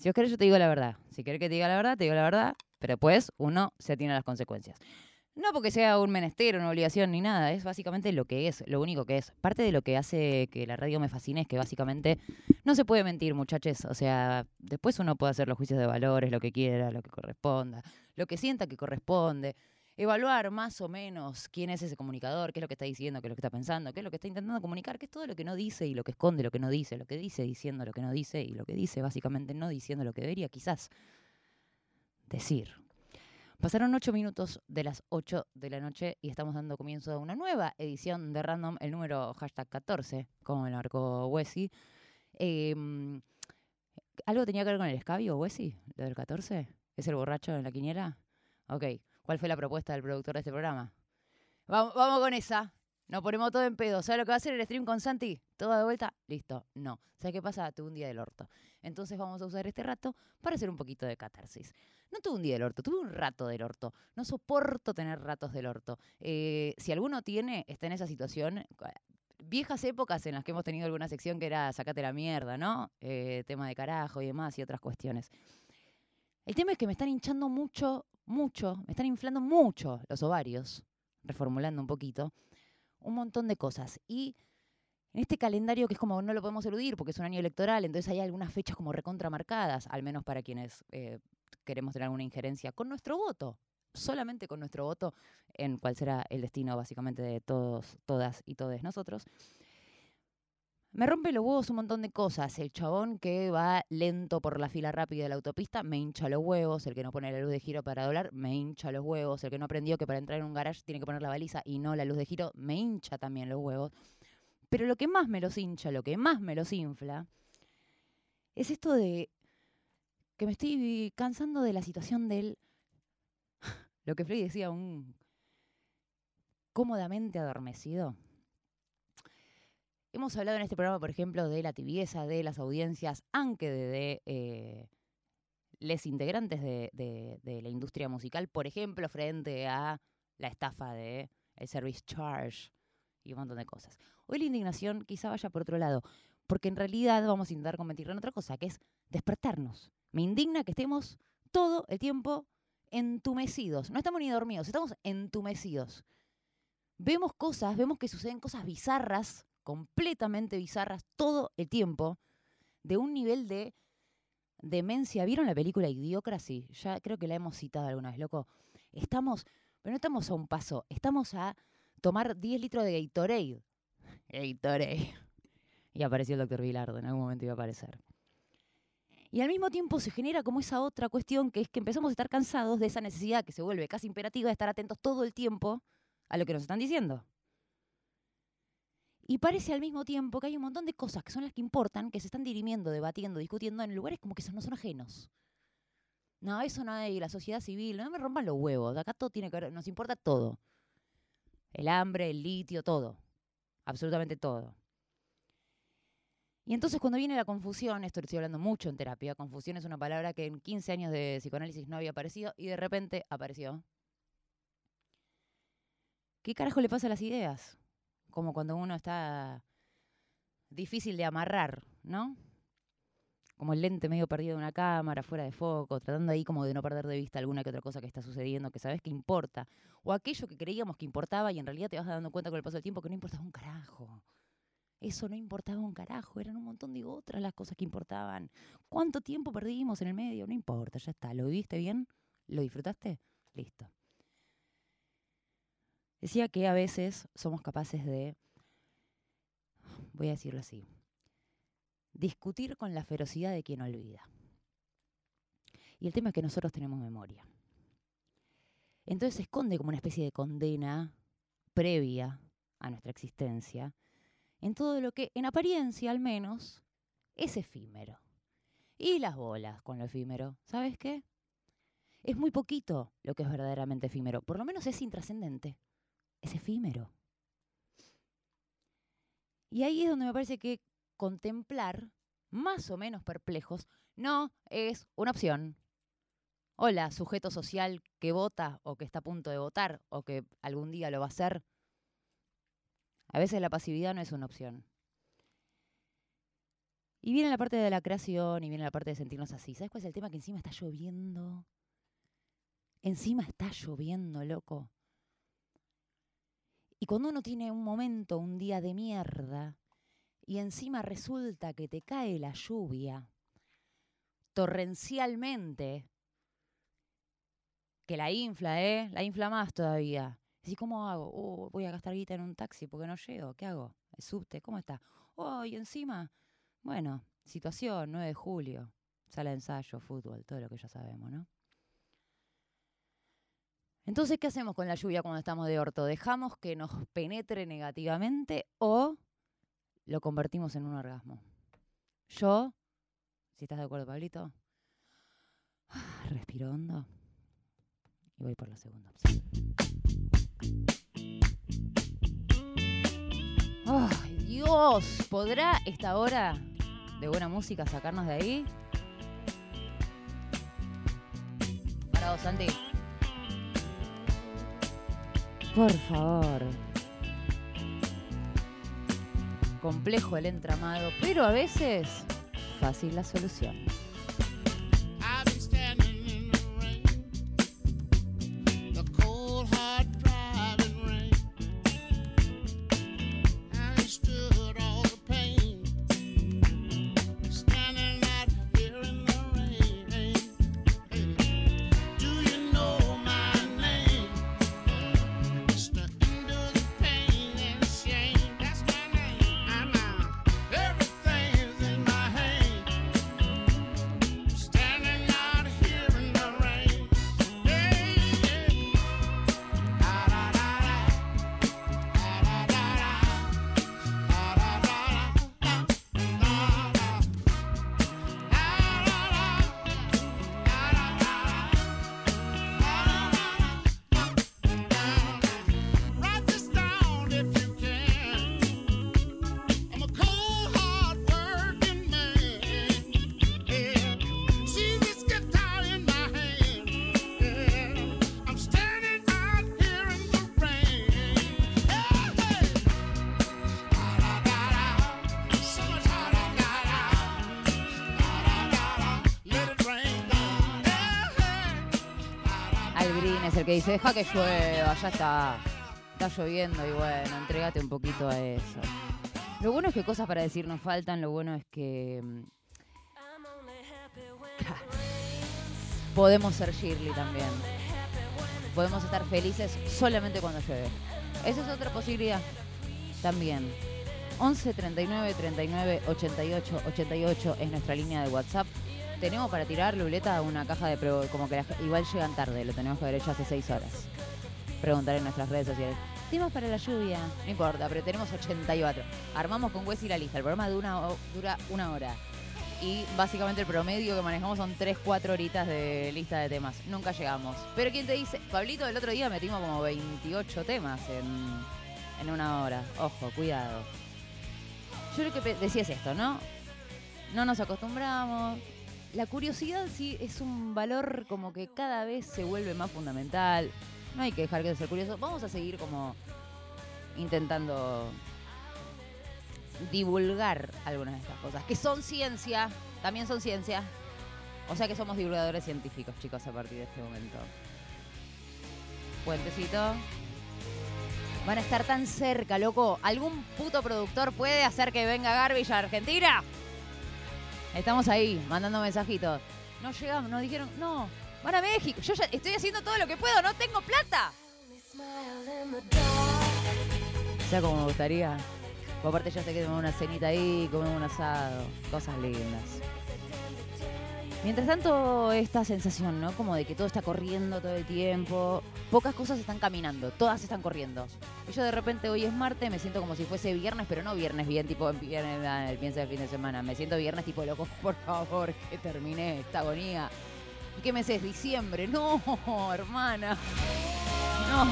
Si os querés, yo te digo la verdad. Si querés que te diga la verdad, te digo la verdad. Pero después uno se atiene a las consecuencias. No porque sea un menester, una obligación ni nada, es básicamente lo que es, lo único que es. Parte de lo que hace que la radio me fascine es que básicamente no se puede mentir, muchachos. O sea, después uno puede hacer los juicios de valores, lo que quiera, lo que corresponda, lo que sienta que corresponde. Evaluar más o menos quién es ese comunicador, qué es lo que está diciendo, qué es lo que está pensando, qué es lo que está intentando comunicar, qué es todo lo que no dice y lo que esconde, lo que no dice, lo que dice diciendo lo que no dice y lo que dice básicamente no diciendo lo que debería quizás decir. Pasaron ocho minutos de las 8 de la noche y estamos dando comienzo a una nueva edición de Random, el número hashtag 14, como me lo marcó Wessi. Em, ¿Algo tenía que ver con el escabio, Wessi? ¿Lo del 14? ¿Es el borracho en la quiniela? Ok. ¿Cuál fue la propuesta del productor de este programa? Vamos, con esa. Nos ponemos todo en pedo. ¿Sabes lo que va a hacer el stream con Santi? ¿Todo de vuelta? Listo. No. ¿Sabes qué pasa? Tuve un día del orto. Entonces vamos a usar este rato para hacer un poquito de catarsis. No tuve un día del orto, tuve un rato del orto. No soporto tener ratos del orto. Eh, si alguno tiene, está en esa situación, viejas épocas en las que hemos tenido alguna sección que era sacate la mierda, ¿no? Eh, tema de carajo y demás y otras cuestiones. El tema es que me están hinchando mucho, mucho, me están inflando mucho los ovarios, reformulando un poquito un montón de cosas. Y en este calendario que es como no lo podemos eludir porque es un año electoral, entonces hay algunas fechas como recontramarcadas, al menos para quienes eh, queremos tener alguna injerencia con nuestro voto, solamente con nuestro voto en cuál será el destino básicamente de todos, todas y todos nosotros. Me rompe los huevos un montón de cosas. El chabón que va lento por la fila rápida de la autopista me hincha los huevos. El que no pone la luz de giro para doblar me hincha los huevos. El que no aprendió que para entrar en un garage tiene que poner la baliza y no la luz de giro me hincha también los huevos. Pero lo que más me los hincha, lo que más me los infla, es esto de que me estoy cansando de la situación del. Lo que Frey decía, un cómodamente adormecido. Hemos hablado en este programa, por ejemplo, de la tibieza de las audiencias, aunque de, eh, les integrantes de, la industria musical, por ejemplo, frente a la estafa de el service charge y un montón de cosas. Hoy la indignación quizá vaya por otro lado, porque en realidad vamos a intentar convertirlo en otra cosa, que es despertarnos. Me indigna que estemos todo el tiempo entumecidos. No estamos ni dormidos, estamos entumecidos. Vemos cosas, vemos que suceden cosas bizarras completamente bizarras todo el tiempo, de un nivel de demencia. ¿Vieron la película Idiocracy? Ya creo que la hemos citado alguna vez, loco. Estamos, pero no estamos a un paso, estamos a tomar 10 litros de Gatorade. Gatorade. Y apareció el doctor Vilardo, en algún momento iba a aparecer. Y al mismo tiempo se genera como esa otra cuestión que es que empezamos a estar cansados de esa necesidad que se vuelve casi imperativa de estar atentos todo el tiempo a lo que nos están diciendo. Y parece al mismo tiempo que hay un montón de cosas que son las que importan, que se están dirimiendo, debatiendo, discutiendo en lugares como que no son ajenos. No, eso no hay, la sociedad civil, no me rompan los huevos, acá todo tiene que ver, nos importa todo. El hambre, el litio, todo. Absolutamente todo. Y entonces cuando viene la confusión, esto lo estoy hablando mucho en terapia, confusión es una palabra que en 15 años de psicoanálisis no había aparecido y de repente apareció. ¿Qué carajo le pasa a las ideas? Como cuando uno está difícil de amarrar, ¿no? Como el lente medio perdido de una cámara, fuera de foco, tratando ahí como de no perder de vista alguna que otra cosa que está sucediendo, que sabes que importa. O aquello que creíamos que importaba y en realidad te vas dando cuenta con el paso del tiempo que no importaba un carajo. Eso no importaba un carajo, eran un montón de otras las cosas que importaban. ¿Cuánto tiempo perdimos en el medio? No importa, ya está. ¿Lo viviste bien? ¿Lo disfrutaste? Listo. Decía que a veces somos capaces de, voy a decirlo así, discutir con la ferocidad de quien olvida. Y el tema es que nosotros tenemos memoria. Entonces se esconde como una especie de condena previa a nuestra existencia en todo lo que, en apariencia al menos, es efímero. Y las bolas con lo efímero. ¿Sabes qué? Es muy poquito lo que es verdaderamente efímero. Por lo menos es intrascendente es efímero. Y ahí es donde me parece que contemplar, más o menos perplejos, no es una opción. Hola, sujeto social que vota o que está a punto de votar o que algún día lo va a hacer. A veces la pasividad no es una opción. Y viene la parte de la creación y viene la parte de sentirnos así. ¿Sabes cuál es el tema? Que encima está lloviendo. Encima está lloviendo, loco. Y cuando uno tiene un momento, un día de mierda, y encima resulta que te cae la lluvia torrencialmente, que la infla, ¿eh? La infla más todavía. Decís, ¿cómo hago? Oh, voy a gastar guita en un taxi porque no llego. ¿Qué hago? ¿El subte? ¿Cómo está? Oh, y encima, bueno, situación, 9 de julio, sala de ensayo, fútbol, todo lo que ya sabemos, ¿no? Entonces, ¿qué hacemos con la lluvia cuando estamos de orto? ¿Dejamos que nos penetre negativamente o lo convertimos en un orgasmo? Yo, si estás de acuerdo, Pablito, respiro hondo y voy por la segunda opción. ¡Ay, Dios! ¿Podrá esta hora de buena música sacarnos de ahí? Para vos, Santi. Por favor. Complejo el entramado, pero a veces fácil la solución. Dice, deja que llueva, ya está. Está lloviendo y bueno, entregate un poquito a eso. Lo bueno es que cosas para decir nos faltan, lo bueno es que mm, podemos ser Shirley también. Podemos estar felices solamente cuando llueve. Esa es otra posibilidad también. 11 39 39 88 88 es nuestra línea de WhatsApp tenemos para tirar, Luleta, una caja de pro, como que igual llegan tarde, lo tenemos que haber hecho hace seis horas. Preguntar en nuestras redes sociales. Temas para la lluvia, no importa, pero tenemos 84. Armamos con Wes y la lista. El programa dura, una hora. Y básicamente el promedio que manejamos son 3, 4 horitas de lista de temas. Nunca llegamos. Pero ¿quién te dice? Pablito, el otro día metimos como 28 temas en, en una hora. Ojo, cuidado. Yo lo que decía es esto, ¿no? No nos acostumbramos, la curiosidad sí es un valor como que cada vez se vuelve más fundamental. No hay que dejar de ser curioso. Vamos a seguir como intentando divulgar algunas de estas cosas, que son ciencia, también son ciencia. O sea que somos divulgadores científicos, chicos, a partir de este momento. Puentecito. Van a estar tan cerca, loco. ¿Algún puto productor puede hacer que venga Garbage a Argentina? Estamos ahí, mandando mensajitos. No llegamos, nos dijeron, no, van a México. Yo ya estoy haciendo todo lo que puedo, no tengo plata. sea como me gustaría. aparte ya sé que una cenita ahí, comemos un asado, cosas lindas. Mientras tanto, esta sensación, ¿no? Como de que todo está corriendo todo el tiempo. Pocas cosas están caminando, todas están corriendo. Yo de repente hoy es martes, me siento como si fuese viernes, pero no viernes bien, tipo viernes, el piensa del fin de semana. Me siento viernes tipo, loco, por favor, que termine esta agonía. ¿Y qué mes es? Diciembre. No, hermana. No.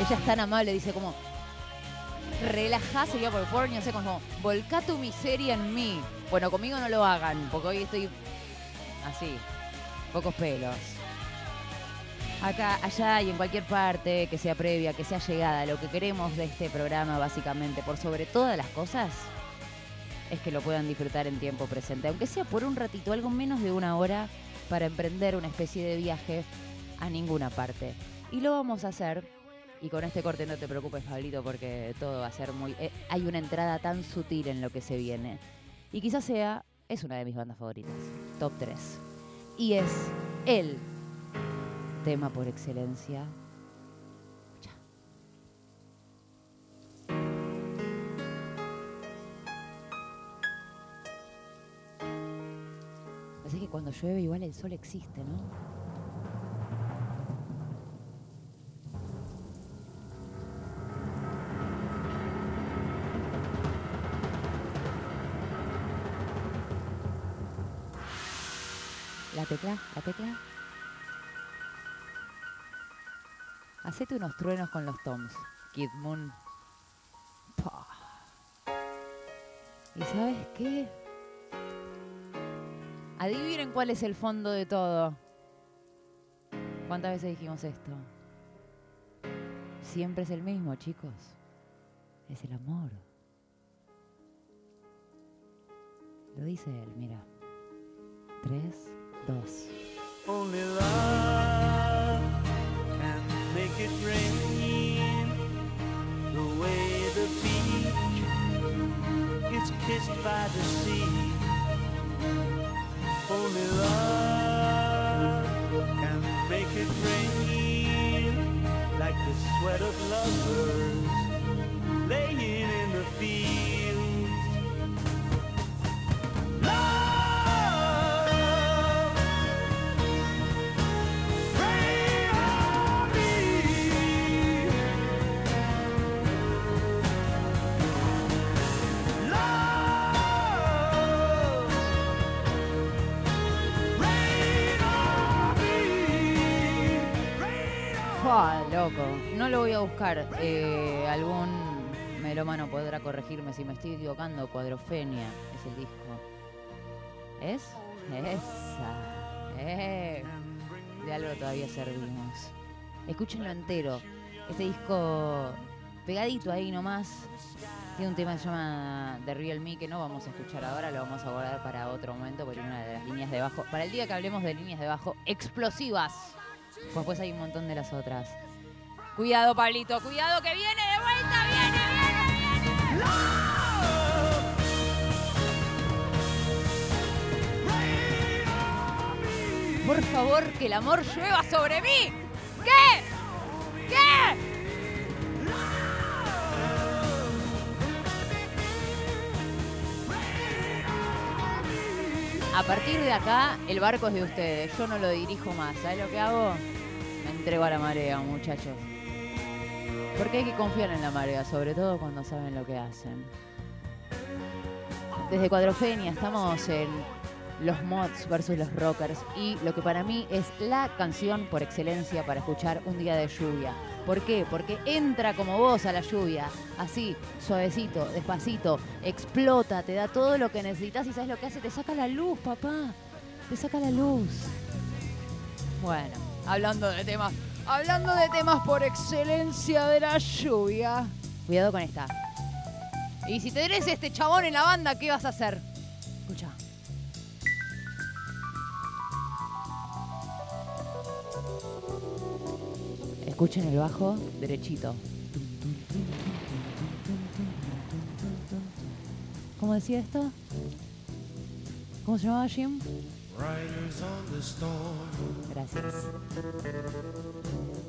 Ella es tan amable, dice como, relajá, sería por favor, no sé, como, volcá tu miseria en mí. Bueno, conmigo no lo hagan, porque hoy estoy así, pocos pelos. acá, allá y en cualquier parte, que sea previa, que sea llegada. Lo que queremos de este programa, básicamente, por sobre todas las cosas, es que lo puedan disfrutar en tiempo presente, aunque sea por un ratito, algo menos de una hora, para emprender una especie de viaje a ninguna parte. Y lo vamos a hacer. Y con este corte no te preocupes, Pablito, porque todo va a ser muy... eh, hay una entrada tan sutil en lo que se viene. Y quizás sea... Es una de mis bandas favoritas. Top 3. Y es el tema por excelencia. Así que cuando llueve igual el sol existe, ¿no? La tecla, la tecla. Hacete unos truenos con los toms, Kid Moon. ¿Y sabes qué? Adivinen cuál es el fondo de todo. ¿Cuántas veces dijimos esto? Siempre es el mismo, chicos. Es el amor. Lo dice él, mira. Tres, Only love can make it rain the way the beach is kissed by the sea. Only love can make it rain like the sweat of lovers laying in the fields. Fua, loco. No lo voy a buscar. Eh, algún melómano podrá corregirme si me estoy equivocando. Cuadrofenia es el disco. ¿Es? Esa. Eh. De algo todavía servimos. Escúchenlo entero. Este disco pegadito ahí nomás. Tiene un tema que se llama The Real Me que no vamos a escuchar ahora, lo vamos a guardar para otro momento porque una de las líneas de bajo. Para el día que hablemos de líneas de bajo explosivas. Pues después hay un montón de las otras. Cuidado, Pablito, cuidado que viene de vuelta, viene, viene, viene. Por favor, que el amor llueva sobre mí. ¿Qué? ¿Qué? A partir de acá, el barco es de ustedes. Yo no lo dirijo más. ¿Sabes lo que hago? Me entrego a la marea, muchachos. Porque hay que confiar en la marea, sobre todo cuando saben lo que hacen. Desde Cuadrofenia estamos en los mods versus los rockers y lo que para mí es la canción por excelencia para escuchar un día de lluvia. ¿Por qué? Porque entra como voz a la lluvia, así, suavecito, despacito, explota, te da todo lo que necesitas y sabes lo que hace, te saca la luz, papá, te saca la luz. Bueno, hablando de temas, hablando de temas por excelencia de la lluvia. Cuidado con esta. Y si tenés este chabón en la banda, ¿qué vas a hacer? Escucha. Escuchen el bajo derechito. ¿Cómo decía esto? ¿Cómo se llamaba Jim? Riders on the storm, Gracias.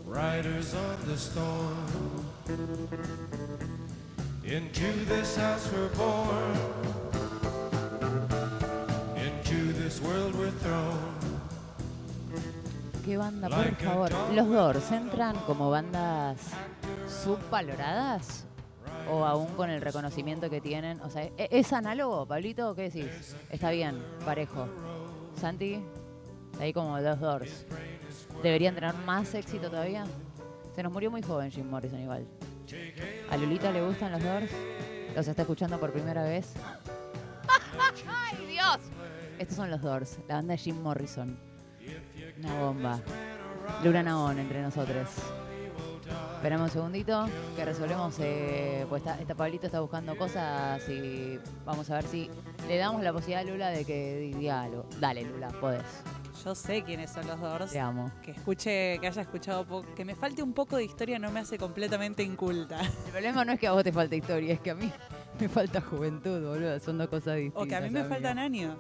riders on the storm. Into this house we're born, into this world we're thrown. ¿Qué banda, por favor? Los Doors entran como bandas subvaloradas o aún con el reconocimiento que tienen. O sea, ¿e- ¿es análogo, Pablito? ¿Qué decís? Está bien, parejo. Santi, ahí como los Doors. ¿Deberían tener más éxito todavía? Se nos murió muy joven Jim Morrison igual. ¿A Lulita le gustan los Doors? ¿Los está escuchando por primera vez? ¡Ay, Dios! Estos son los Doors, la banda de Jim Morrison. Una bomba. Luna Naón entre nosotros. Esperamos un segundito que resolvemos, eh, pues está, está Pablito está buscando cosas y vamos a ver si le damos la posibilidad a Lula de que diga algo. Dale Lula, podés. Yo sé quiénes son los dos. Te amo. Que escuche, que haya escuchado que me falte un poco de historia no me hace completamente inculta. El problema no es que a vos te falte historia, es que a mí me falta juventud, boludo. Son dos cosas distintas. O que a mí me faltan años.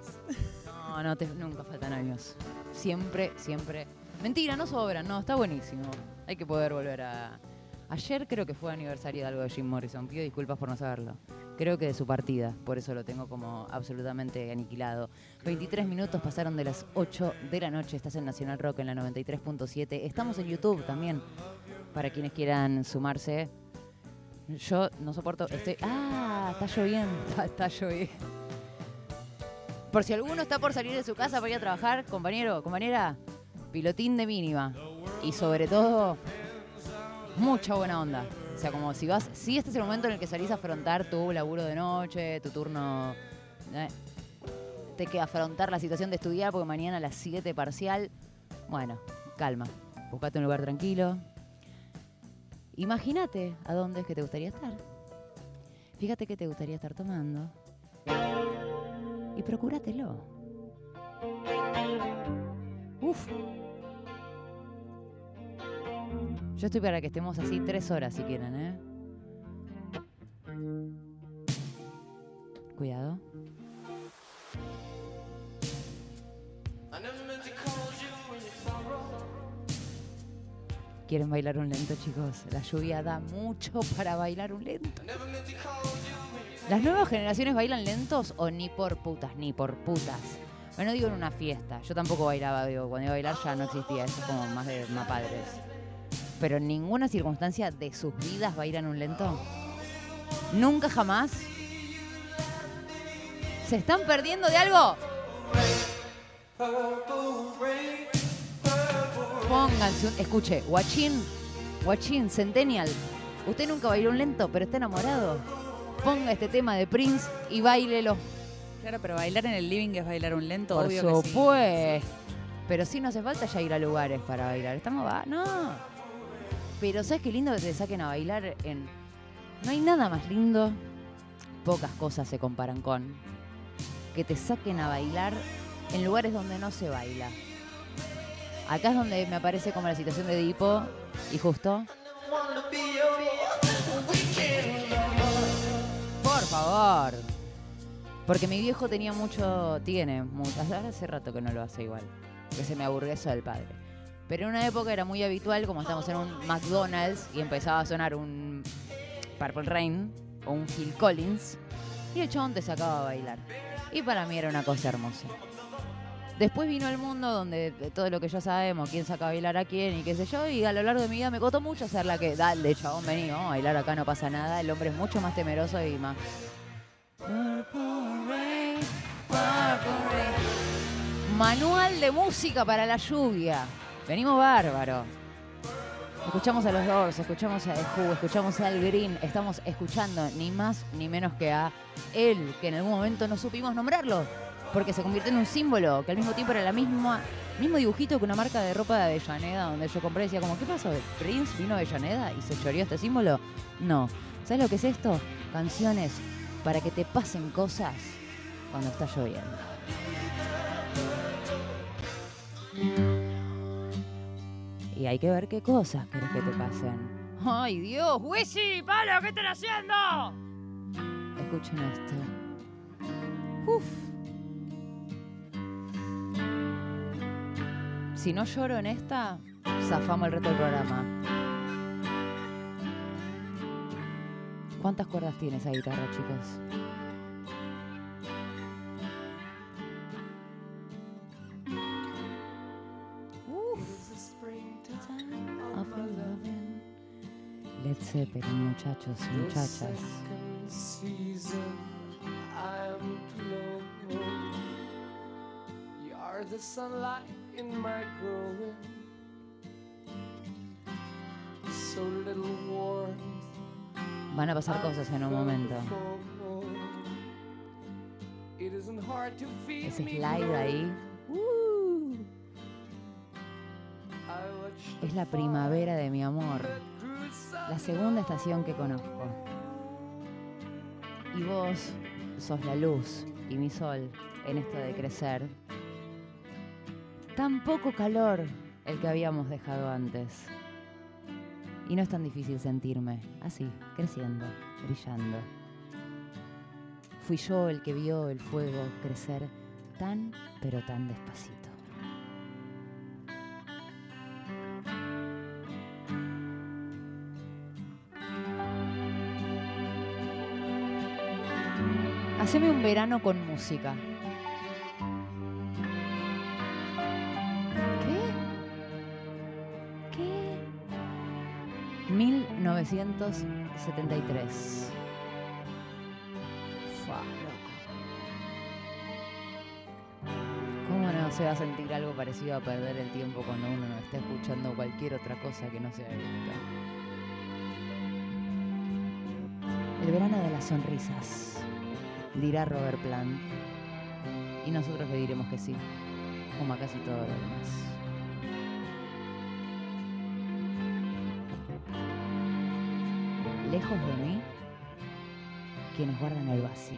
No, no, te- nunca faltan años. Siempre, siempre. Mentira, no sobran, no, está buenísimo. Hay que poder volver a. Ayer creo que fue aniversario de algo de Jim Morrison. Pido disculpas por no saberlo. Creo que de su partida, por eso lo tengo como absolutamente aniquilado. 23 minutos pasaron de las 8 de la noche. Estás en Nacional Rock en la 93.7. Estamos en YouTube también, para quienes quieran sumarse. Yo no soporto. Estoy. ¡Ah! Está lloviendo. Está, está lloviendo. Por si alguno está por salir de su casa para ir a trabajar, compañero, compañera, pilotín de mínima. Y sobre todo, mucha buena onda. O sea, como si vas, si este es el momento en el que salís a afrontar tu laburo de noche, tu turno, eh, te que afrontar la situación de estudiar porque mañana a las 7 parcial. Bueno, calma, buscate un lugar tranquilo. Imagínate a dónde es que te gustaría estar. Fíjate que te gustaría estar tomando y procúratelo. Uf. Yo estoy para que estemos así tres horas si quieren, ¿eh? Cuidado. ¿Quieren bailar un lento, chicos? La lluvia da mucho para bailar un lento. ¿Las nuevas generaciones bailan lentos o ni por putas, ni por putas? Bueno, digo en una fiesta. Yo tampoco bailaba, digo, cuando iba a bailar ya no existía, eso es como más de más padres. Pero en ninguna circunstancia de sus vidas bailan un lento. Nunca jamás. ¿Se están perdiendo de algo? Pónganse un. Escuche, Guachín, Guachín, Centennial. Usted nunca bailó un lento, pero está enamorado. Ponga este tema de Prince y bailelo. Claro, pero bailar en el living es bailar un lento, Por obvio que sí. supuesto. Pero sí no hace falta ya ir a lugares para bailar. Estamos va, no. Pero ¿sabes qué lindo que te saquen a bailar en No hay nada más lindo. Pocas cosas se comparan con que te saquen a bailar en lugares donde no se baila. Acá es donde me aparece como la situación de Edipo y justo. Favor. Porque mi viejo tenía mucho, tiene, mucho, ahora hace rato que no lo hace igual, que se me aburguesó del padre. Pero en una época era muy habitual, como estamos en un McDonald's y empezaba a sonar un Purple Rain o un Phil Collins, y el chabón te sacaba a bailar. Y para mí era una cosa hermosa. Después vino el mundo donde de todo lo que ya sabemos, quién saca a bailar a quién y qué sé yo, y a lo largo de mi vida me costó mucho hacer la que, dale, chabón, vení, vamos a bailar acá, no pasa nada. El hombre es mucho más temeroso y más. Manual de música para la lluvia. Venimos bárbaro. Escuchamos a los Doors, escuchamos a The Who, escuchamos Al Green, estamos escuchando ni más ni menos que a él, que en algún momento no supimos nombrarlo, porque se convirtió en un símbolo, que al mismo tiempo era la misma, mismo dibujito que una marca de ropa de Avellaneda, donde yo compré y decía como, ¿qué pasó? ¿Prince vino a Avellaneda y se choreó este símbolo? No. ¿Sabes lo que es esto? Canciones para que te pasen cosas cuando está lloviendo. Y hay que ver qué cosas querés que te pasen. ¡Ay, Dios! ¡Wisi! ¡Palo! ¿Qué están haciendo? Escuchen esto. Uf. Si no lloro en esta, zafamos el resto del programa. ¿Cuántas cuerdas tiene esa guitarra, chicos? Loving. Led Zeppelin, muchachos muchachas. the in my growing. So little warmth. Van a pasar cosas en un momento. It isn't hard to feed Ese slide ahí. Uh. Es la primavera de mi amor, la segunda estación que conozco. Y vos sos la luz y mi sol en esto de crecer. Tan poco calor el que habíamos dejado antes. Y no es tan difícil sentirme así, creciendo, brillando. Fui yo el que vio el fuego crecer tan, pero tan despacito. Haceme un verano con música. 1973. Fua, loco. ¿Cómo no se va a sentir algo parecido a perder el tiempo cuando uno no está escuchando cualquier otra cosa que no sea esto? El verano de las sonrisas, dirá Robert Plant. Y nosotros le diremos que sí, como a casi todo lo demás. Lejos de mí, quienes guardan el vacío.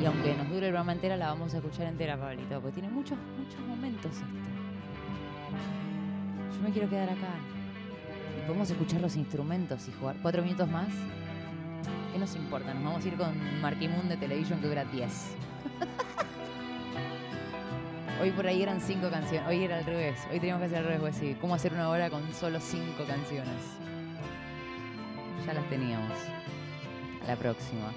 Y aunque nos dure el programa entera, la vamos a escuchar entera, Pablito, porque tiene muchos, muchos momentos esto. Yo me quiero quedar acá. Y podemos escuchar los instrumentos y jugar cuatro minutos más. ¿Qué nos importa? Nos vamos a ir con Marquimún de Television que dura 10. Hoy por ahí eran cinco canciones. Hoy era al revés. Hoy teníamos que hacer al revés, pues sí. ¿Cómo hacer una hora con solo cinco canciones? Ya las teníamos. A la próxima.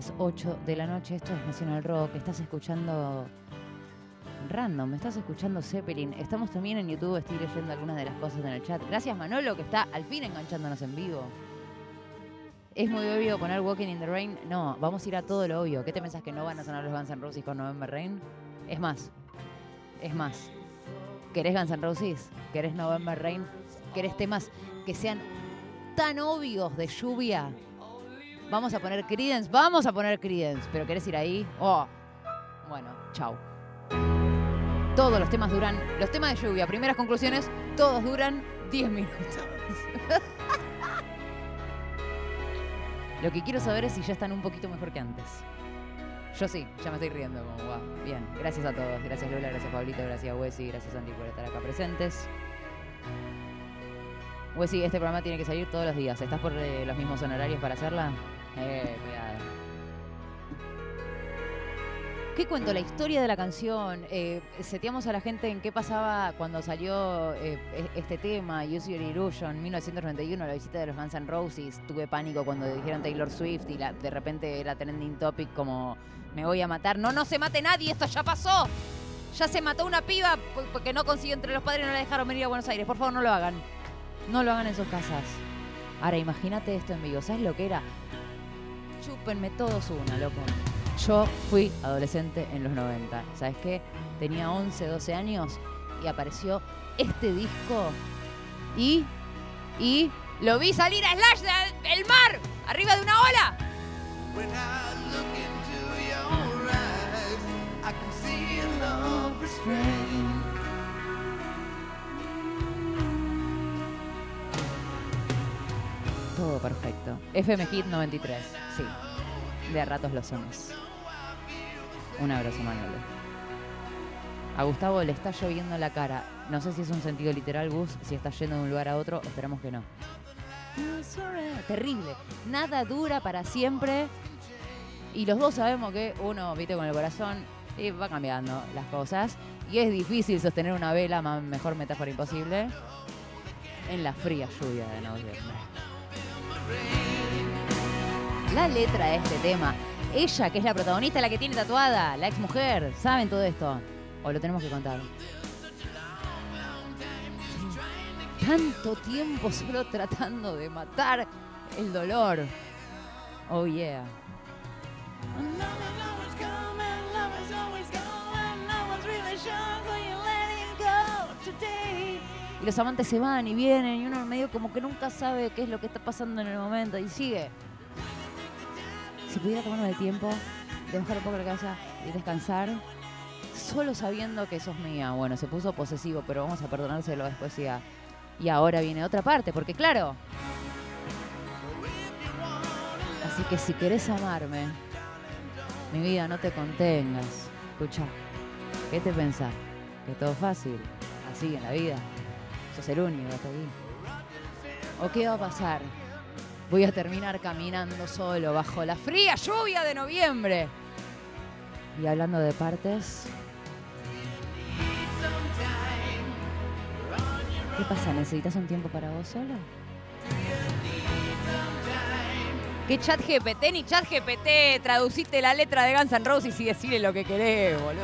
Las 8 de la noche. Esto es Nacional Rock. Estás escuchando Random. Estás escuchando Zeppelin. Estamos también en YouTube. Estoy leyendo algunas de las cosas en el chat. Gracias Manolo que está al fin enganchándonos en vivo. ¿Es muy obvio poner Walking in the Rain? No, vamos a ir a todo lo obvio. ¿Qué te pensás que no van a sonar los Guns N' Roses con November Rain? Es más, es más. ¿Querés Guns N' Roses? ¿Querés November Rain? ¿Querés temas que sean tan obvios de lluvia? Vamos a poner Credence, vamos a poner Credence. ¿Pero querés ir ahí? Oh, bueno, chau. Todos los temas duran, los temas de lluvia, primeras conclusiones, todos duran 10 minutos. Lo que quiero saber es si ya están un poquito mejor que antes. Yo sí, ya me estoy riendo. Bien, gracias a todos. Gracias Lola, gracias Pablito, gracias Wesi, gracias Santi por estar acá presentes. Wesi, este programa tiene que salir todos los días. ¿Estás por eh, los mismos honorarios para hacerla? Eh, cuidado. ¿Qué cuento? La historia de la canción. Eh, seteamos a la gente en qué pasaba cuando salió eh, e- este tema, Use Your Illusion, 1991, la visita de los Guns N' Roses. Tuve pánico cuando dijeron Taylor Swift y la- de repente era trending topic como me voy a matar. No, no se mate nadie, esto ya pasó. Ya se mató una piba po- porque no consiguió entre los padres y no la dejaron venir a Buenos Aires. Por favor, no lo hagan. No lo hagan en sus casas. Ahora, imagínate esto en vivo. ¿Sabes lo que era? Chúpenme todos una, loco. Yo fui adolescente en los 90. ¿Sabes qué? Tenía 11, 12 años y apareció este disco y. y. lo vi salir a Slash del mar, arriba de una ola. Todo perfecto. FM Hit 93. Sí. De a ratos lo somos. Un abrazo, Manolo. A Gustavo le está lloviendo la cara. No sé si es un sentido literal, Gus, si está yendo de un lugar a otro. Esperemos que no. Terrible. Nada dura para siempre. Y los dos sabemos que uno, viste, con el corazón, y va cambiando las cosas. Y es difícil sostener una vela, mejor metáfora imposible, en la fría lluvia de noviembre. La letra de este tema. Ella, que es la protagonista, la que tiene tatuada, la ex mujer, ¿saben todo esto? ¿O lo tenemos que contar? Tanto tiempo solo tratando de matar el dolor. Oh yeah. Y los amantes se van y vienen y uno medio como que nunca sabe qué es lo que está pasando en el momento y sigue. Si pudiera tomarme el tiempo de bajar un poco la cabeza y descansar, solo sabiendo que sos mía. Bueno, se puso posesivo, pero vamos a perdonárselo después y, y ahora viene otra parte, porque claro. Así que si querés amarme, mi vida, no te contengas. Escucha, ¿qué te pensás? ¿Que todo fácil? Así en la vida. Sos el único hasta aquí. ¿O qué va a pasar? Voy a terminar caminando solo bajo la fría lluvia de noviembre. Y hablando de partes. ¿Qué pasa? ¿Necesitas un tiempo para vos solo? ¿Qué chat GPT ni chat GPT? Traducite la letra de Guns N' Roses y decirle lo que querés, boludo.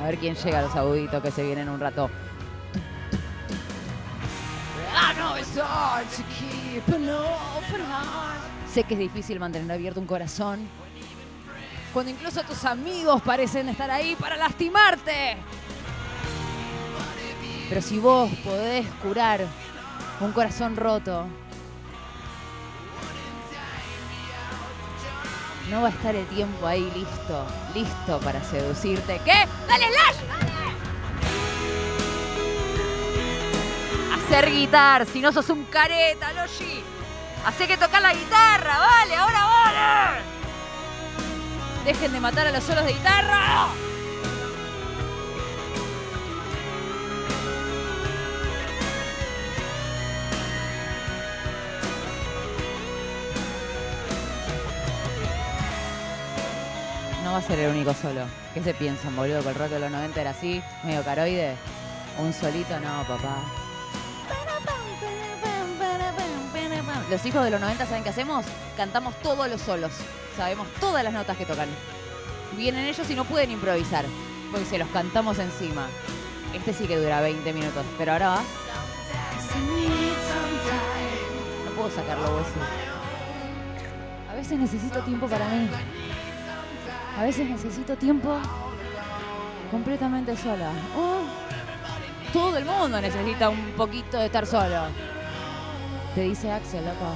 A ver quién llega a los aguditos que se vienen un rato. Sé que es difícil mantener abierto un corazón cuando incluso tus amigos parecen estar ahí para lastimarte. Pero si vos podés curar un corazón roto, no va a estar el tiempo ahí listo, listo para seducirte. ¿Qué? ¡Dale, Slash! Hacer guitar, si no sos un careta, Loshi. Hacé que tocar la guitarra, vale, ahora vale. Dejen de matar a los solos de guitarra. Va a ser el único solo. ¿Qué se piensan, boludo? Que el rock de los 90 era así, medio caroide. Un solito, no, papá. Los hijos de los 90, ¿saben qué hacemos? Cantamos todos los solos. Sabemos todas las notas que tocan. Vienen ellos y no pueden improvisar, porque se los cantamos encima. Este sí que dura 20 minutos, pero ahora va. No puedo sacarlo, vos. A veces necesito tiempo para mí. A veces necesito tiempo completamente sola. Oh, todo el mundo necesita un poquito de estar solo. Te dice Axel, loco.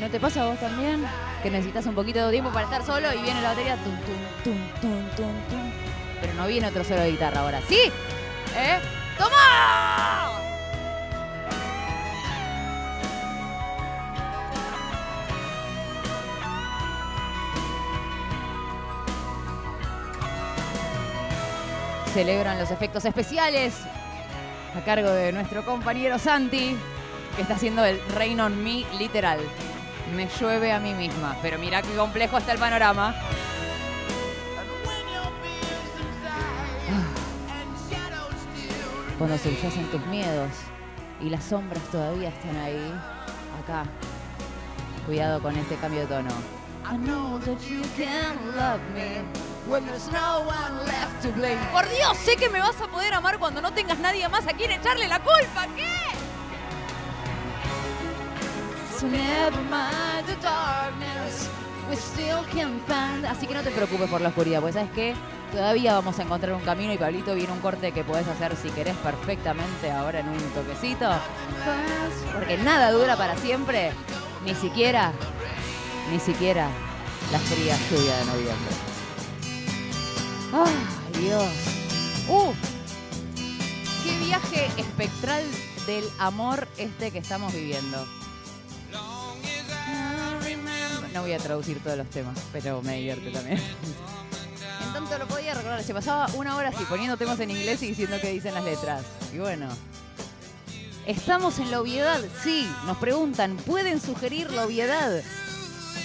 ¿No te pasa a vos también? Que necesitas un poquito de tiempo para estar solo y viene la batería. Tum, tum, tum. Pero no viene otro solo de guitarra ahora. ¿Sí? ¿Eh? ¡Toma! Celebran los efectos especiales a cargo de nuestro compañero Santi, que está haciendo el Rain on Me literal. Me llueve a mí misma, pero mira qué complejo está el panorama. Cuando subyacen tus miedos y las sombras todavía están ahí, acá. Cuidado con este cambio de tono. Por Dios, sé que me vas a poder amar cuando no tengas nadie más a quien echarle la culpa. ¿Qué? So never mind the darkness, we still can find. Así que no te preocupes por la oscuridad, pues sabes qué, todavía vamos a encontrar un camino y Pablito viene un corte que podés hacer si querés perfectamente ahora en un toquecito. Porque nada dura para siempre, ni siquiera, ni siquiera la fría lluvia de noviembre. Espectral del amor este que estamos viviendo! No voy a traducir todos los temas, pero me divierte también. En tanto lo podía recordar, se pasaba una hora así poniendo temas en inglés y diciendo qué dicen las letras. Y bueno. ¿Estamos en la obviedad? Sí, nos preguntan, ¿pueden sugerir la obviedad?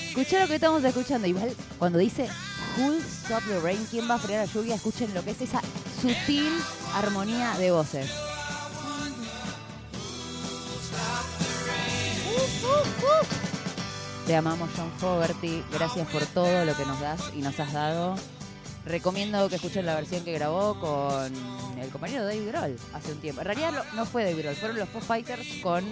Escuchá lo que estamos escuchando. Igual, cuando dice Who'll Stop the Rain, ¿quién va a frenar la lluvia? Escuchen lo que es esa sutil armonía de voces. Te amamos, John Fogerty. Gracias por todo lo que nos das y nos has dado. Recomiendo que escuchen la versión que grabó con el compañero Dave Grohl hace un tiempo. En realidad no fue Dave Grohl, fueron los Foo Fighters con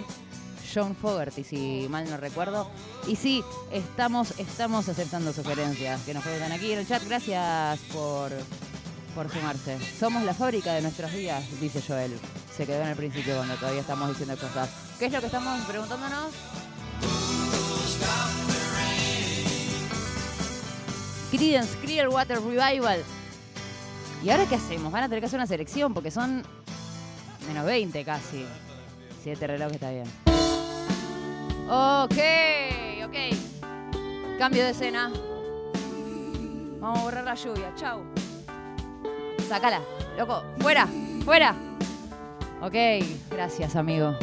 John Fogerty, si mal no recuerdo. Y sí, estamos, estamos aceptando sugerencias que nos preguntan aquí en el chat. Gracias por, por sumarse. Somos la fábrica de nuestros días, dice Joel. Se quedó en el principio cuando todavía estamos diciendo cosas. ¿Qué es lo que estamos preguntándonos? Creedence Clearwater Revival. ¿Y ahora qué hacemos? Van a tener que hacer una selección porque son menos 20 casi. Si este reloj está bien. Ok, ok. Cambio de escena. Vamos a borrar la lluvia. Chau. Sácala, loco. Fuera, fuera. Ok, gracias, amigo.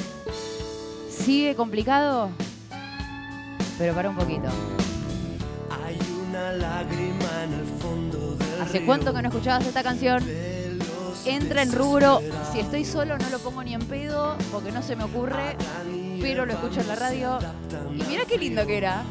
Sigue complicado, pero para un poquito. Hay una lágrima en el fondo del ¿Hace cuánto que no escuchabas esta canción? Entra en rubro. Si estoy solo, no lo pongo ni en pedo porque no se me ocurre. Pero lo escucho en la radio. Y mira qué lindo que era.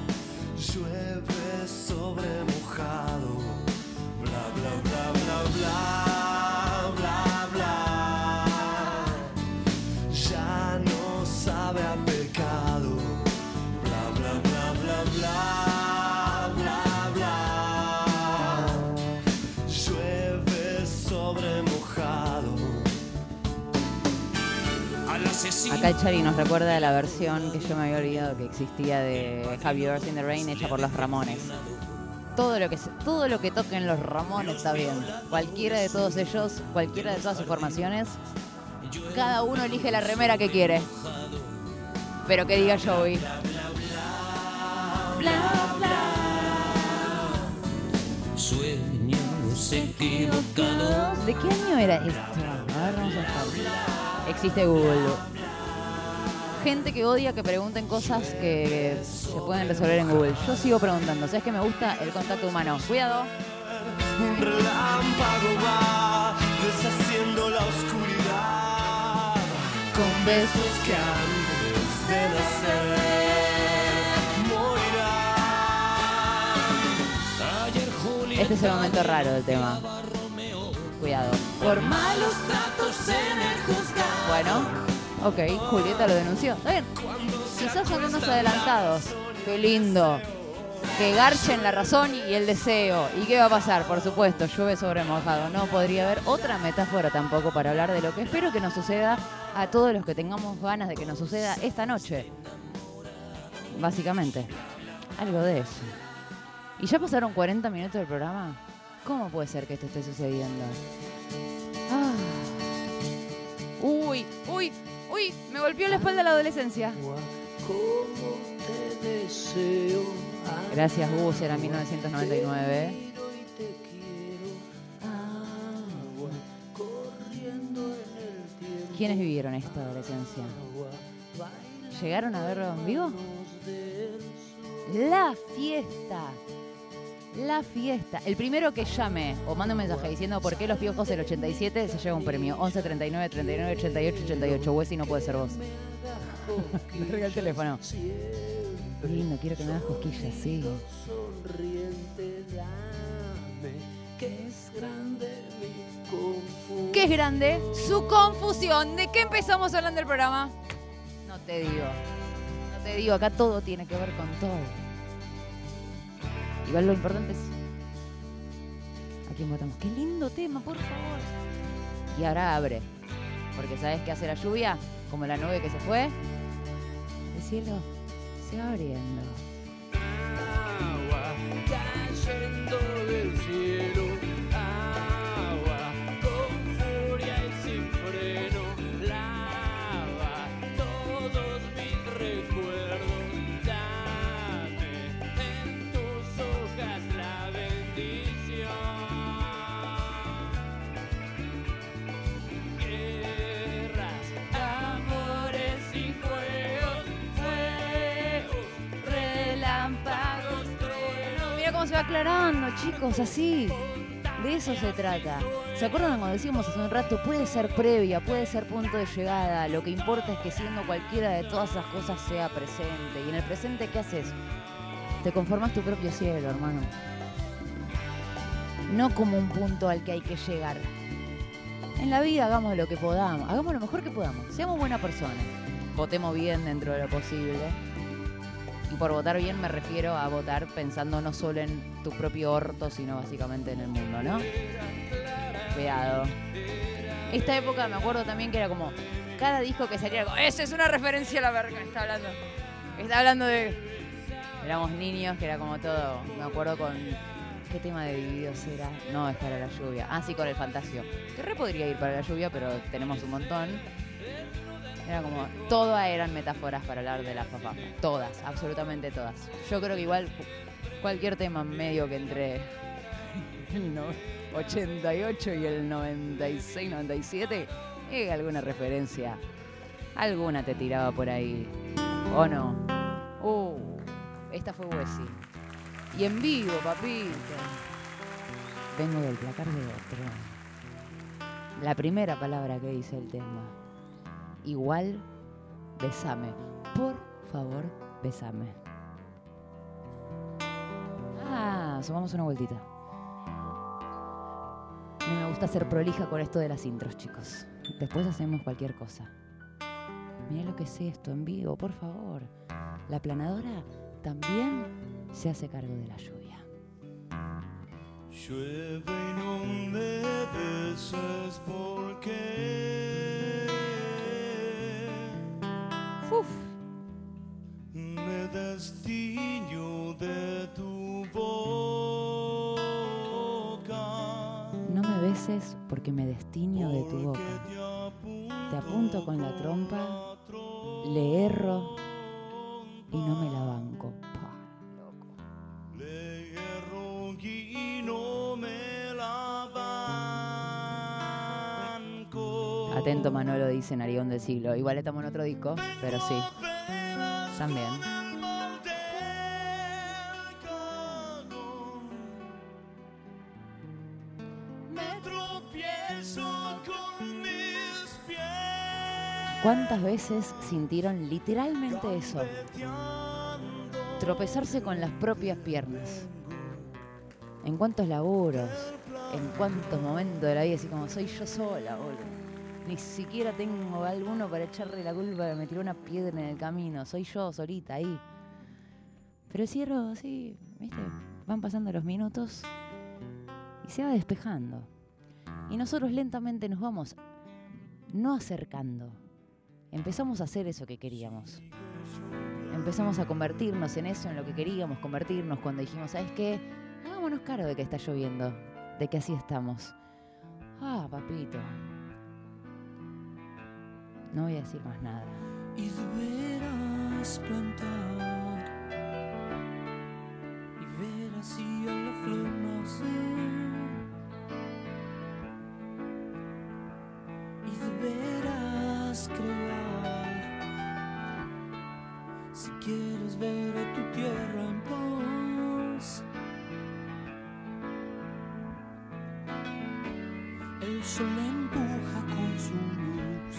Acá el Chari nos recuerda de la versión que yo me había olvidado que existía de Have You Ever Seen the Rain hecha por los Ramones. Todo lo que todo lo que toquen los Ramones está bien. Cualquiera de todos ellos, cualquiera de todas sus formaciones, cada uno elige la remera que quiere. Pero que diga Joey. Sueños equivocados. ¿De qué año era esto? A ver, vamos a buscar. Existe Google. Gente que odia que pregunten cosas que se pueden resolver en Google. Yo sigo preguntando. ¿Sabes que me gusta el contacto humano? Cuidado. Un relámpago va deshaciendo la oscuridad con besos que antes de nacer morirán. Ayer Julieta Este es el momento raro del tema. Cuidado. Por malos Datos en el juzgado. Bueno, ok, Julieta lo denunció. Está bien. Quizás son unos adelantados. Qué lindo. Que garchen la razón y el deseo. ¿Y qué va a pasar? Por supuesto, llueve sobre mojado. No podría haber otra metáfora tampoco para hablar de lo que espero que nos suceda a todos los que tengamos ganas de que nos suceda esta noche. Básicamente. Algo de eso. ¿Y ya pasaron 40 minutos del programa? ¿Cómo puede ser que esto esté sucediendo? Ah. Uy, uy, uy, me golpeó la espalda la adolescencia. Gracias, Gus, era 1999. Miro y te quiero. Agua corriendo en el tiempo. ¿Quiénes vivieron esta adolescencia? ¿Llegaron a verlo en vivo? La fiesta. La fiesta. El primero que llame o mande un mensaje diciendo por qué los piojos del 87 se lleva un premio. 11 39 39 88 88. Wesley no puede ser vos. Larga el teléfono. Lindo, quiero que me hagas cosquillas, sí. ¿Qué es grande? Su confusión. ¿De qué empezamos hablando del programa? No te digo. No te digo, acá todo tiene que ver con todo. Igual lo importante es a quién votamos. Qué lindo tema, por favor. Y ahora abre. Porque ¿sabes qué hace la lluvia? Como la nube que se fue. El cielo se va abriendo. Se va aclarando, chicos, así. De eso se trata. ¿Se acuerdan cuando decíamos hace un rato, puede ser previa, puede ser punto de llegada? Lo que importa es que siendo cualquiera de todas esas cosas sea presente. Y en el presente, ¿qué haces? Te conformas tu propio cielo, hermano. No como un punto al que hay que llegar. En la vida hagamos lo que podamos, hagamos lo mejor que podamos, seamos buena persona, votemos bien dentro de lo posible. Y por votar bien me refiero a votar pensando no solo en tu propio orto, sino básicamente en el mundo, ¿no? Cuidado. Esta época me acuerdo también que era como cada disco que salía, como, esa es una referencia a la verga, está hablando. Está hablando de. Éramos niños, que era como todo. Me acuerdo con. ¿Qué tema de Divididos era? No, es para la lluvia. Ah, sí, con el Fantasio. Que re podría ir para la lluvia, pero tenemos un montón. Era como, todas eran metáforas para hablar de las papás. Todas, absolutamente todas. Yo creo que igual cualquier tema medio que entre el no- 88 y el 96, 97, eh, alguna referencia, alguna te tiraba por ahí. ¿O no? Uh, esta fue Wessi. Y en vivo, papito. Vengo del placar de otro. La primera palabra que dice el tema. Igual, besame. Por favor, besame. Ah, sumamos una vueltita. Me gusta ser prolija con esto de las intros, chicos. Después hacemos cualquier cosa. Mira lo que es esto en vivo, por favor. La planadora también se hace cargo de la lluvia. Llueve y no me beses porque Uf, me destino de tu boca. no me beses porque me destiño de tu boca. Te apunto con la trompa, le erro y no me la banco. Atento Manolo, dice Narigón del siglo. Igual estamos en otro disco, pero sí, también. ¿Cuántas veces sintieron literalmente eso? Tropezarse con las propias piernas. En cuántos laburos, en cuántos momentos de la vida, así como soy yo sola, boludo. Ni siquiera tengo alguno para echarle la culpa de me una piedra en el camino. Soy yo solita ahí. Pero el cielo, sí, viste, van pasando los minutos y se va despejando. Y nosotros lentamente nos vamos no acercando. Empezamos a hacer eso que queríamos. Empezamos a convertirnos en eso, en lo que queríamos convertirnos cuando dijimos, ¿sabes qué? Hagámonos cargo de que está lloviendo, de que así estamos. Ah, papito. No voy a decir más nada. y deberás plantar. Y ver así a la flor nacer. Y deberás crear. Si quieres ver a tu tierra en paz. El sol empuja con su luz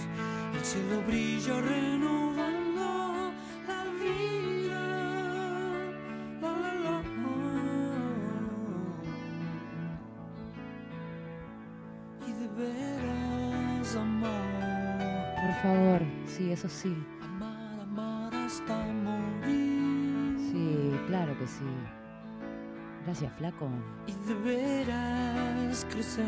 cielo brilla renovando la vida. La, la, la. Y deberás amar, Por favor, sí, eso sí. amar, amar hasta morir. Sí, claro que sí. Gracias, flaco. Y deberás crecer,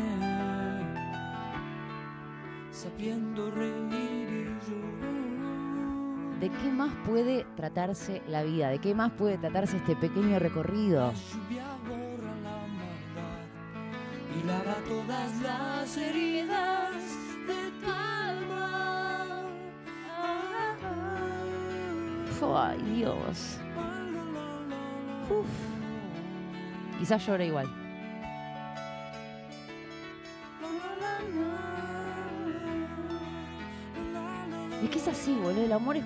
sabiendo reír y llorar. ¿De qué más puede tratarse la vida? ¿De qué más puede tratarse este pequeño recorrido? La lluvia borra la maldad y lava todas las heridas de tu alma. Ah, ah, Ay, Dios. Uf. Quizás llore igual. Es así, boludo. El amor es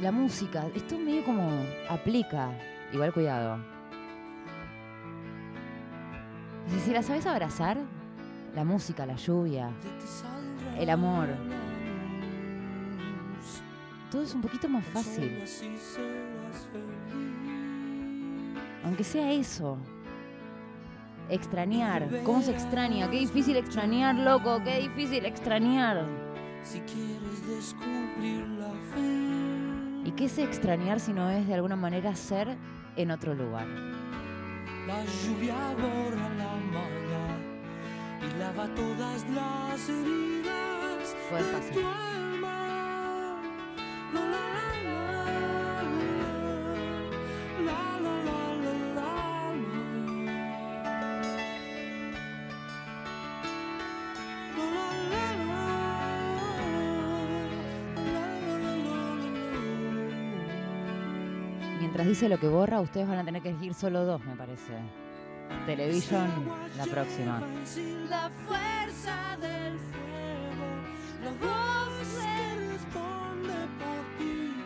la música. Esto medio como aplica. Igual cuidado. Si, si la sabes abrazar, la música, la lluvia, el amor. Todo es un poquito más fácil. Aunque sea eso. Extrañar. ¿Cómo se extraña? Qué difícil extrañar, loco. Qué difícil extrañar. Si quieres descubrir la fe, ¿Y qué es extrañar si no es de alguna manera ser en otro lugar? la lluvia borra la maldad y lava todas las heridas Puede de pasar. Dice lo que borra, ustedes van a tener que elegir solo dos, me parece. Television, la próxima. La fuerza del fuego,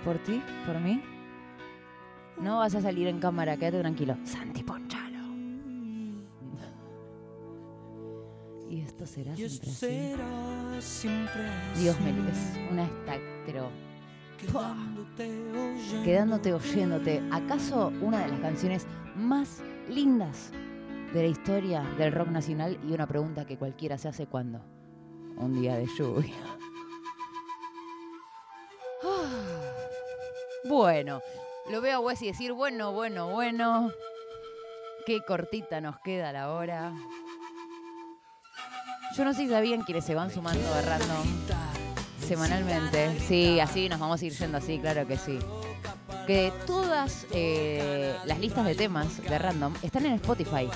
por ti. ¿Por mí? No vas a salir en cámara, quédate tranquilo. Santi Ponchalo. Y esto será siempre así. Dios me es una esta, Quedándote oyéndote. ¿Acaso una de las canciones más lindas de la historia del rock nacional? Y una pregunta que cualquiera se hace cuando. Un día de lluvia. Ah. Bueno, lo veo a Wes y decir, bueno, bueno, bueno. Qué cortita nos queda la hora. Yo no sé si sabían quienes se van sumando de random semanalmente. Sí, así nos vamos a ir yendo así, claro que sí. Que todas eh, las listas de temas de random están en Spotify.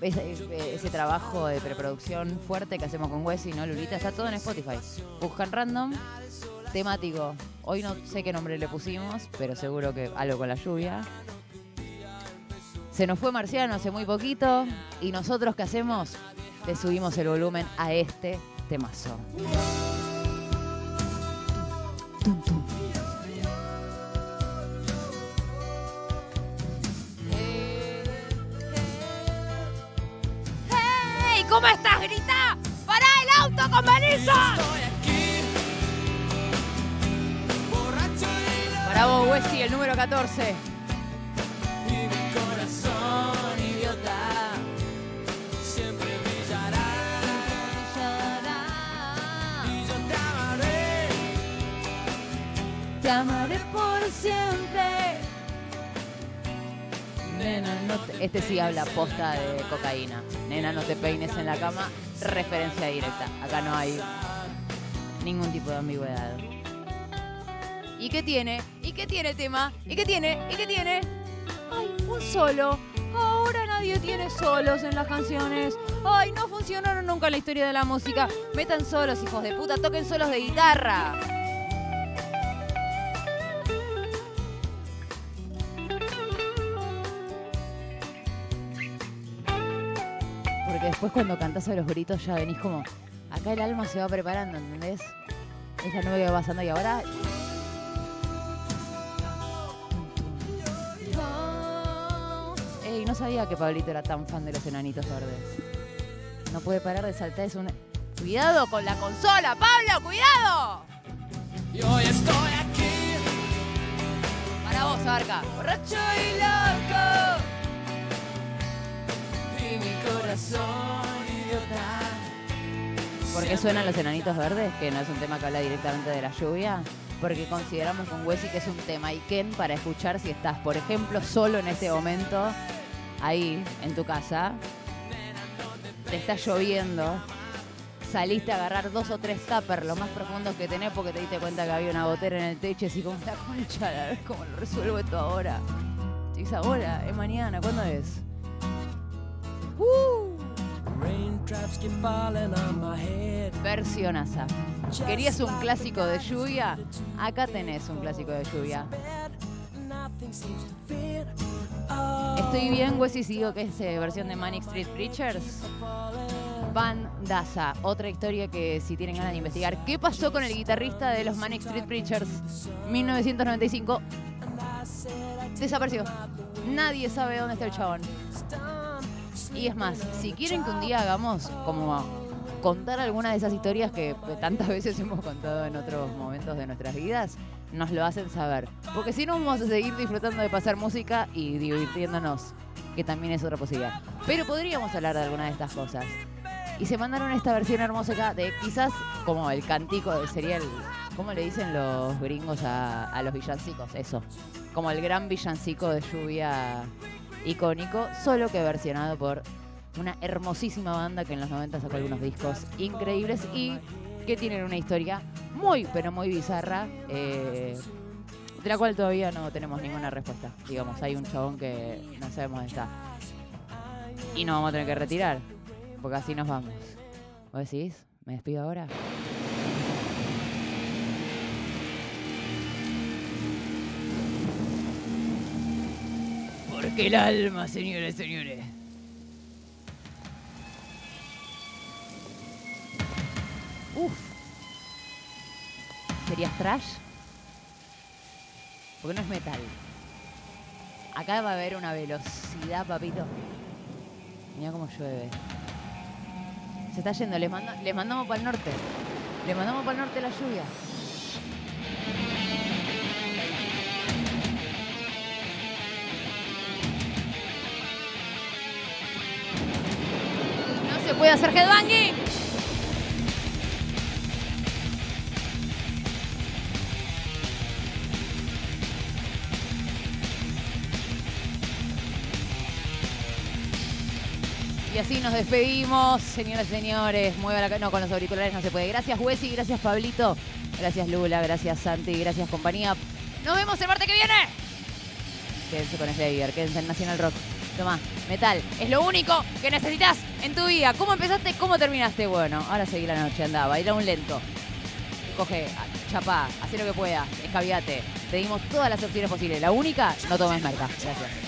Ese, trabajo de preproducción fuerte que hacemos con Wesley, ¿no, Lulita? Está todo en Spotify. Buscan random, temático. Hoy no sé qué nombre le pusimos, pero seguro que algo con la lluvia. Se nos fue Marciano hace muy poquito y nosotros qué hacemos? Le subimos el volumen a este temazo. Con! Para vos, Wesley, el número 14. Corazón idiota siempre brillará y yo te amaré. Te amaré por siempre. Este sí habla posta de cocaína. Nena, no te peines en la cama. Referencia directa. Acá no hay ningún tipo de ambigüedad. ¿Y qué tiene? ¿Y qué tiene el tema? ¿Y qué tiene? ¿Y qué tiene? ¡Ay, un solo! Ahora nadie tiene solos en las canciones. ¡Ay, no funcionaron nunca en la historia de la música! Metan solos, hijos de puta, toquen solos de guitarra. Después cuando cantás a los gritos ya venís como... Acá el alma se va preparando, ¿entendés? Es la nube que va pasando y ahora... Ey, no sabía que Pablito era tan fan de los enanitos verdes. No puede parar de saltar, es un... ¡Cuidado con la consola, Pablo! ¡Cuidado! Y hoy estoy aquí. Para vos, Arca. Borracho y loco. Corazón idiota. ¿Por qué suenan los enanitos verdes? Que no es un tema que habla directamente de la lluvia. Porque consideramos con Wesy que es un tema Iken para escuchar si estás, por ejemplo, solo en este momento, ahí, en tu casa. Te está lloviendo. Saliste a agarrar dos o tres tuppers, los más profundos que tenés, porque te diste cuenta que había una botera en el techo. Así como la concha, a ver cómo lo resuelvo esto ahora. Es ahora, es mañana, ¿cuándo es? ¡Uh! Versionaza. ¿Querías un clásico de lluvia? Acá tenés un clásico de lluvia. Estoy bien, Wesley, si digo que es eh, versión de Manic Street Preachers. Van Daza, otra historia que si tienen ganas de investigar. ¿Qué pasó con el guitarrista de los Manic Street Preachers? 1995. Desapareció. Nadie sabe dónde está el chabón. Y es más, si quieren que un día hagamos como contar alguna de esas historias que tantas veces hemos contado en otros momentos de nuestras vidas, nos lo hacen saber. Porque si no, vamos a seguir disfrutando de pasar música y divirtiéndonos, que también es otra posibilidad. Pero podríamos hablar de alguna de estas cosas. Y se mandaron esta versión hermosa de quizás como el cantico, sería el. ¿Cómo le dicen los gringos a los villancicos? Eso. Como el gran villancico de lluvia icónico, solo que versionado por una hermosísima banda que en los 90 sacó algunos discos increíbles y que tienen una historia muy, pero muy bizarra, eh, de la cual todavía no tenemos ninguna respuesta. Digamos, hay un chabón que no sabemos dónde está. Y nos vamos a tener que retirar, porque así nos vamos. ¿Vos decís? ¿Me despido ahora? Porque el alma, señores, señores. Uf. ¿Serías trash? Porque no es metal. Acá va a haber una velocidad, papito. Mira cómo llueve. Se está yendo, les mandamos para el norte. Les mandamos para el norte la lluvia. Puede hacer headbanging. Y así nos despedimos, señoras y señores. Mueva la No, con los auriculares no se puede. Gracias, Wesi. Gracias, Pablito. Gracias, Lula. Gracias, Santi. Gracias, compañía. Nos vemos el martes que viene. Quédense con Slayer. Quédense en Nacional Rock. Toma, metal. Es lo único que necesitas en tu vida. ¿Cómo empezaste? ¿Cómo terminaste? Bueno, ahora seguí la noche. Anda, baila un lento. Coge, chapá, haz lo que puedas. Escabiate. Te dimos todas las opciones posibles. La única, no tomes merca. Gracias.